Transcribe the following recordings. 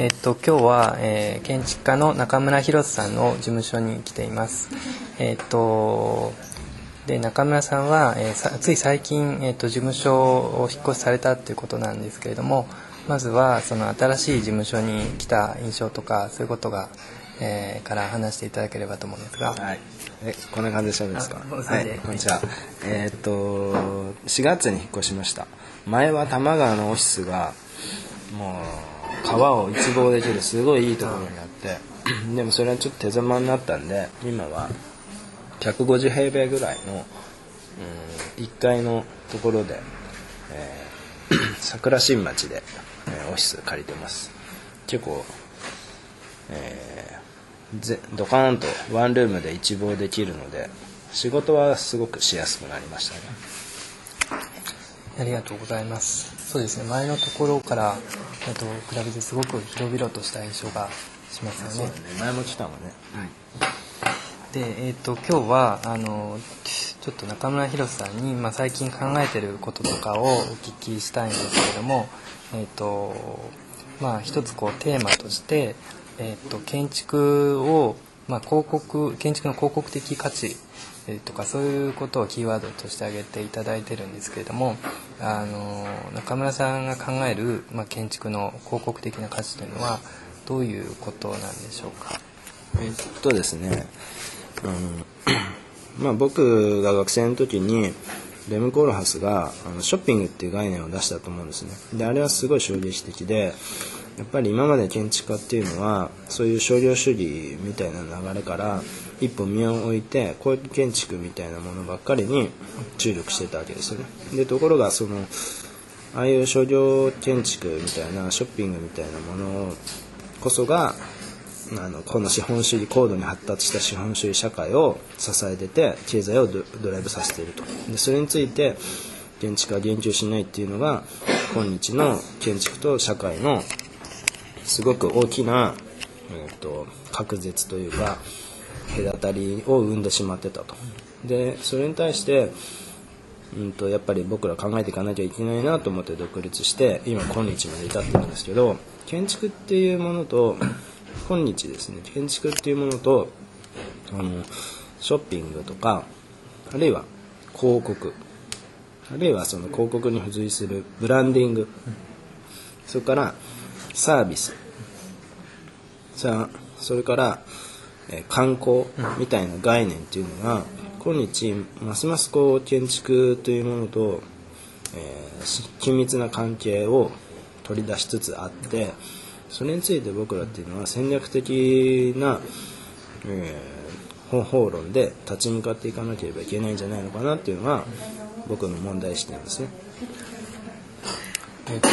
えっと今日は、えー、建築家の中村博さんの事務所に来ています。えっとで中村さんは、えー、つい最近、えーと、事務所を引っ越しされたということなんですけれどもまずはその新しい事務所に来た印象とかそういうことが、えー、から話していただければと思うんですが。はい。えこんな感じでしゃべるんですか？はいこんにちは。えー、っと4月に引っ越しました。前は多摩川のオフィスがもう川を一望できるすごいいいところにあって でもそれはちょっと手狭になったんで今は150平米ぐらいの、うん、1階のところで、えー、桜新町で、えー、オフィス借りてます。結構、えー、ぜドカーンとワンルームで一望できるので仕事はすごくしやすくなりましたねありがとうございます。そうですね。前のところからと比べてすごく広々とした印象がしますよね、ね、前も来たもんね、はい。で、えーと、今日はあのちょっと中村博さんに、まあ、最近考えてることとかをお聞きしたいんですけれども、えーとまあ、一つこうテーマとして、えーと、建築を、まあ、広告建築の広告的価値とかそういうことをキーワードとして挙げていただいてるんですけれどもあの中村さんが考える、まあ、建築の広告的な価値というのはどういうことなんでしょうか？えっとですねうんまあ、僕が学生の時にレム・コールハスがあのショッピングっていう概念を出したと思うんですね。であれはすごい衝撃的でやっぱり今まで建築家っていうのはそういう商業主義みたいな流れから一歩身を置いて公益建築みたいなものばっかりに注力してたわけですよね。でところがそのああいう商業建築みたいなショッピングみたいなものこそがあのこの資本主義高度に発達した資本主義社会を支えてて経済をドライブさせていると。でそれについて建築は言及しないっていうのが今日の建築と社会のすごく大きな、えーと、隔絶というか隔たりを生んでしまってたと。でそれに対してうんとやっぱり僕ら考えていかなきゃいけないなと思って独立して今今日まで至ってるんですけど建築っていうものと今日ですね建築っていうものとあのショッピングとかあるいは広告。あるいはその広告に付随するブランディング。それからサービスさあそれから、え観光みたいな概念っていうのが今日ますますこう建築というものと、えー、緊密な関係を取り出しつつあってそれについて僕らっていうのは戦略的な、えー、方法論で立ち向かっていかなければいけないんじゃないのかなっていうのが僕の問題意識なんですね。えっと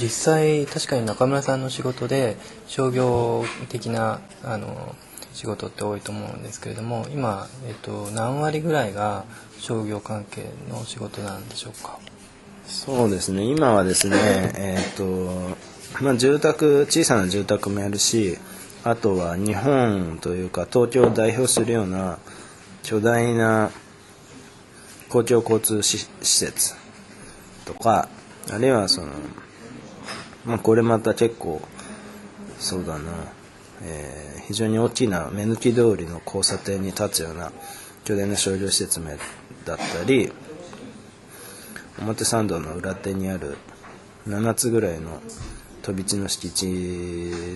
実際確かに中村さんの仕事で商業的なあの仕事って多いと思うんですけれども今、えっと、何割ぐらいが商業関係の仕事なんでしょうか？そうですね。今はですねえっとまあ、住宅小さな住宅もやるしあとは日本というか東京を代表するような巨大な公共交通施設とかあるいはその、まあ、これまた結構そうだな、えー、非常に大きな目抜き通りの交差点に立つような巨大な商業施設もだったり表参道の裏手にある7つぐらいの飛び地の敷地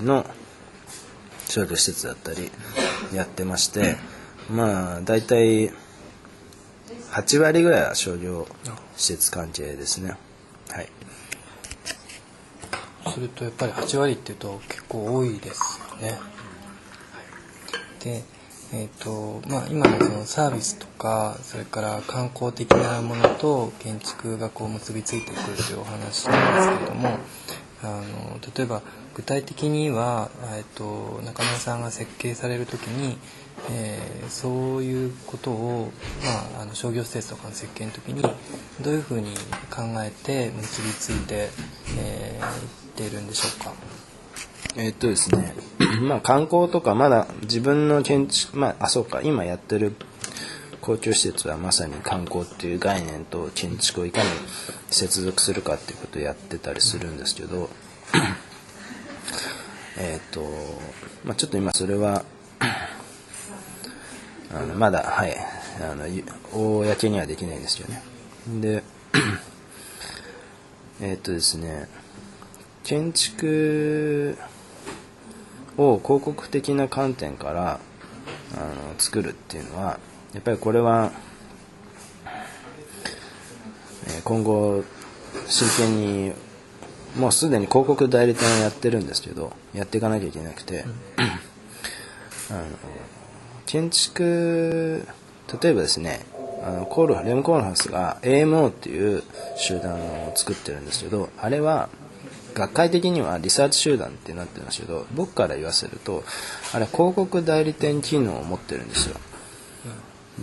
の商業施設だったりやってましてまあ大体8割ぐらいは商業施設関係ですね。はい。するとやっぱり8割っていうと結構多いですよね。でえーとまあ、今のそのサービスとかそれから観光的なものと建築がこう結びついてくるというお話なんですけれどもあの例えば具体的には、えっと、中村さんが設計される時に、えー、そういうことを、まあ、あの商業施設とかの設計の時にどういうふうに考えて結びついて、えー、いっているんでしょうか？えっとですね まあ観光とかまだ自分の建築まああそうか今やってる公共施設はまさに観光っていう概念と建築をいかに接続するかっていうことをやってたりするんですけど えっ、と、まあ、ちょっと今それは あのまだはいあの公にはできないんですよね。で えっとですね建築を広告的な観点からあの作るっていうのはやっぱりこれは、えー今後真剣にもうすでに広告代理店をやってるんですけどやっていかなきゃいけなくて、あの建築例えばですねあのコールレム・コールハウスが AMO っていう集団を作ってるんですけどあれは学会的にはリサーチ集団ってなってるんですけど僕から言わせるとあれ広告代理店機能を持ってるんですよ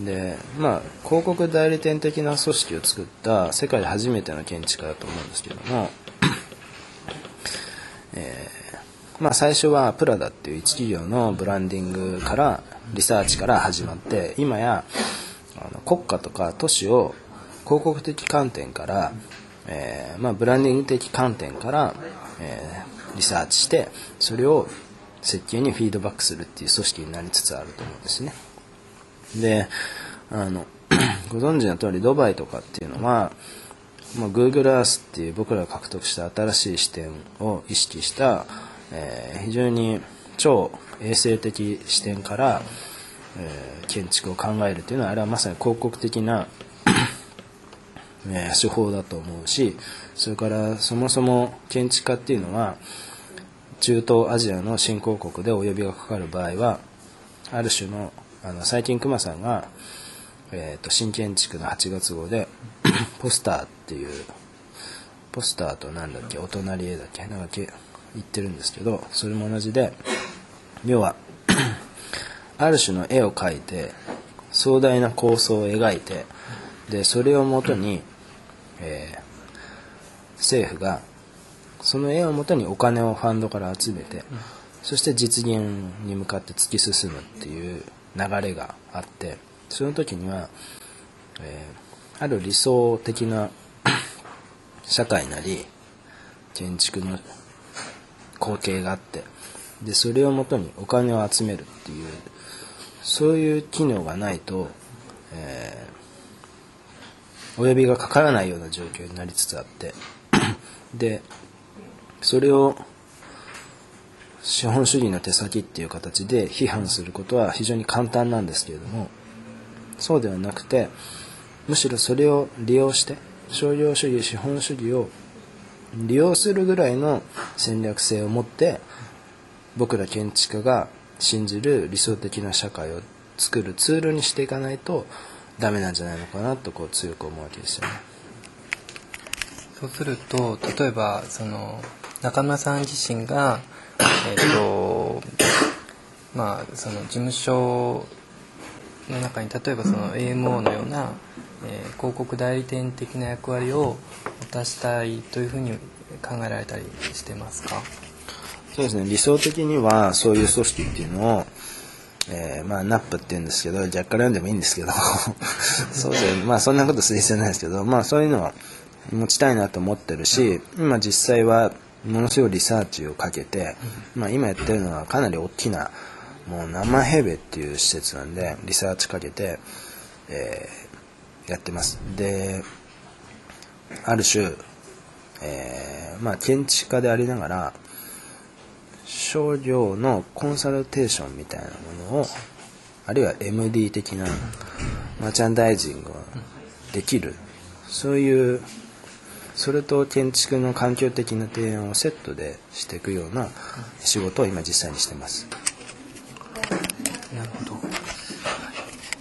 でまあ広告代理店的な組織を作った世界で初めての建築家だと思うんですけどもえーまあ、最初はプラダっていう一企業のブランディングからリサーチから始まって今やあの国家とか都市を広告的観点から、えーまあ、ブランディング的観点から、えーリサーチしてそれを設計にフィードバックするっていう組織になりつつあると思うんですね。であの ご存知の通りドバイとかっていうのはまあ、Google Earth っていう僕らが獲得した新しい視点を意識した、えー非常に超衛生的視点から、えー建築を考えるというのはあれはまさに広告的な、えー手法だと思うしそれからそもそも建築家っていうのは中東アジアの新興国でお呼びがかかる場合はある種のあの最近熊さんがえー、と新建築の8月号で ポスターっていうポスターとなんだっけお隣絵だっけなんかけ言ってるんですけどそれも同じで要は ある種の絵を描いて壮大な構想を描いてでそれをもとに、えー政府がその絵をもとにお金をファンドから集めて、そして実現に向かって突き進むっていう流れがあってその時には、えーある理想的な 社会なり建築の光景があってでそれをもとにお金を集めるっていうそういう機能がないと、えーお呼びがかからないような状況になりつつあって でそれを資本主義の手先っていう形で批判することは非常に簡単なんですけれどもそうではなくてむしろそれを利用して商業主義資本主義を利用するぐらいの戦略性を持って僕ら建築家が信じる理想的な社会を作るツールにしていかないとダメなんじゃないのかなとこう強く思うわけですよね。そうすると例えばその中村さん自身がえっ、とまあその事務所の中に例えばその AMO のような、えー広告代理店的な役割を果たしたいというふうに考えられたりしてますか？そうですね。理想的にはそういう組織っていうのを、えーまあ NAP って言うんですけど若干読んでもいいんですけど。そうでまあそんなことする必要ないですけどまあそういうのは持ちたいなと思ってるし今実際はものすごいリサーチをかけて、まあ、今やってるのはかなり大きなもう何万平米っていう施設なんでリサーチかけて、えーやってます。である種、えーまあ、建築家でありながら商業のコンサルテーションみたいなものをあるいは MD 的なマーチャンダイジングができるそういうそれと建築の環境的な提案をセットでしていくような仕事を今実際にしてますなるほど。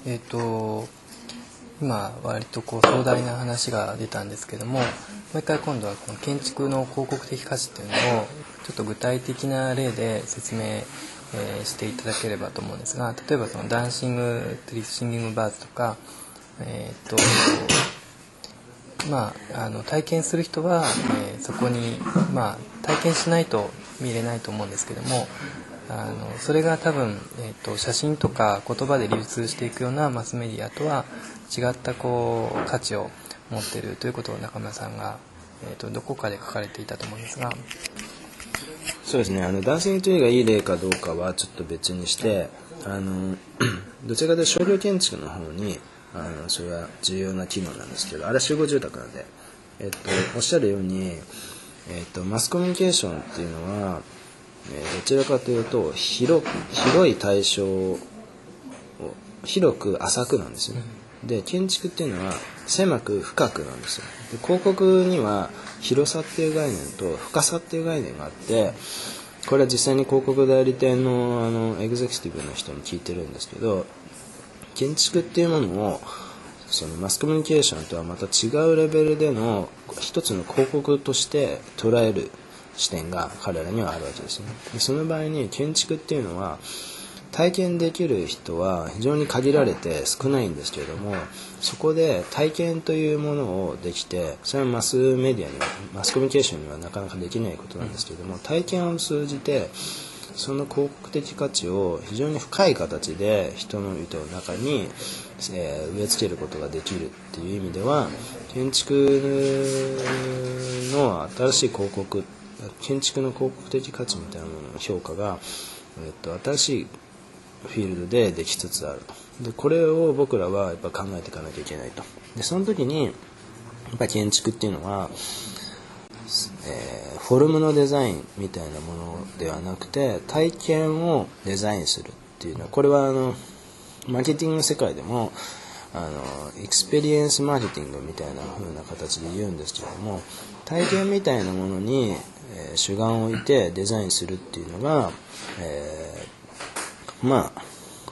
えっ、と今割とこう壮大な話が出たんですけどももう一回今度はこの建築の広告的価値っていうのをちょっと具体的な例で説明、えーしていただければと思うんですが例えばそのダンシングトリッシングバーズとかえっ、とまあ、あの体験する人は、えーそこに、まあ、体験しないと見れないと思うんですけどもあのそれが多分、えー、と写真とか言葉で流通していくようなマスメディアとは違ったこう価値を持ってるということを中村さんが、えー、とどこかで書かれていたと思うんですが。そうですね。あのダンシングトゥがいい例かどうかはちょっと別にしてあの どちらかというと商業建築の方にあのそれは重要な機能なんですけどあれは集合住宅なんで、えっと、おっしゃるように、えっと、マスコミュニケーションっていうのは、えどちらかというと広く広い対象を広く浅くなんですよね。で建築っていうのは狭く深くなんですよ。で広告には広さっていう概念と深さっていう概念があってこれは実際に広告代理店のあのエグゼクティブの人に聞いてるんですけど建築っていうものをそのマスコミュニケーションとはまた違うレベルでの一つの広告として捉える視点が彼らにはあるわけですね。でその場合に建築っていうのは体験できる人は非常に限られて少ないんですけれどもそこで体験というものをできてそれはマスメディアにはマスコミュニケーションにはなかなかできないことなんですけれども体験を通じてその広告的価値を非常に深い形で人の糸の中に、えー植え付けることができるっていう意味では建築の新しい広告建築の広告的価値みたいなものの評価が、えっと、新しいフィールドでできつつある。とでこれを僕らはやっぱ考えていかなきゃいけないと。でその時にやっぱ建築っていうのはえーフォルムのデザインみたいなものではなくて体験をデザインするっていうのはこれはあのマーケティングの世界でもあのエクスペリエンスマーケティングみたいな風な形で言うんですけども体験みたいなものに、えー主眼を置いてデザインするっていうのが、えーまあ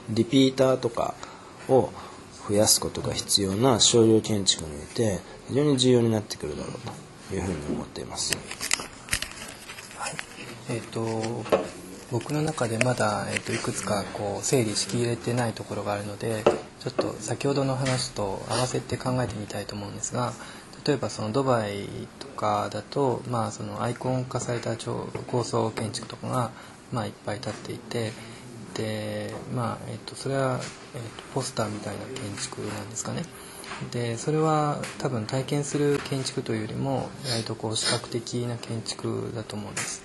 リピーターとかを増やすことが必要な商業建築において非常に重要になってくるだろうと。いうふうに思っています。えっ、と僕の中でまだ、えー、といくつかこう整理しきれてないところがあるのでちょっと先ほどの話と合わせて考えてみたいと思うんですが例えばそのドバイとかだと、まあ、そのアイコン化された超高層建築とかが、まあ、いっぱい建っていてで、まあえっとそれは、えっとポスターみたいな建築なんですかね。でそれは多分体験する建築というよりも割とこう視覚的な建築だと思うんです。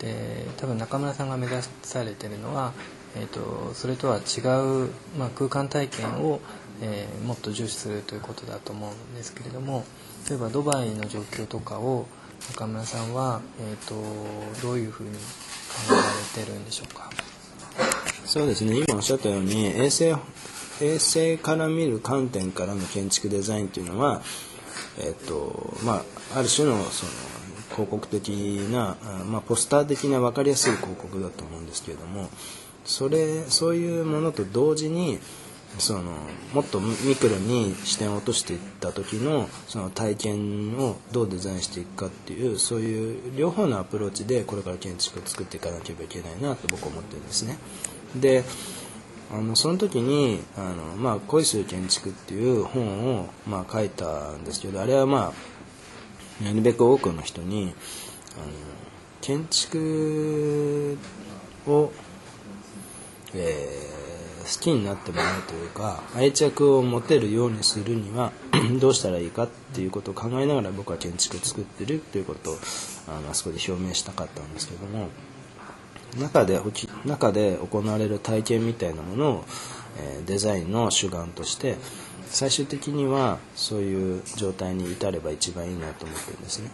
で多分中村さんが目指されてるのは、えー、とそれとは違う、まあ、空間体験を、えーもっと重視するということだと思うんですけれども例えばドバイの状況とかを中村さんは、えー、とどういうふうに考えられてるんでしょうか？そうですね今おっしゃったように衛星衛星から見る観点からの建築デザインというのは、えっとまあ、ある種のその広告的な、まあ、ポスター的な分かりやすい広告だと思うんですけれどもそれそういうものと同時にそのもっとミクロに視点を落としていった時のその体験をどうデザインしていくかっていうそういう両方のアプローチでこれから建築を作っていかなければいけないなと僕は思ってるんですね。であのその時に「あのまあ、恋する建築」っていう本を、まあ、書いたんですけどあれはまあなるべく多くの人にあの建築を、えー好きになってもらうというか愛着を持てるようにするには どうしたらいいかっていうことを考えながら僕は建築を作ってるということをあのあそこで表明したかったんですけども中で中で行われる体験みたいなものを、えーデザインの主眼として最終的にはそういう状態に至れば一番いいなと思ってるんですね。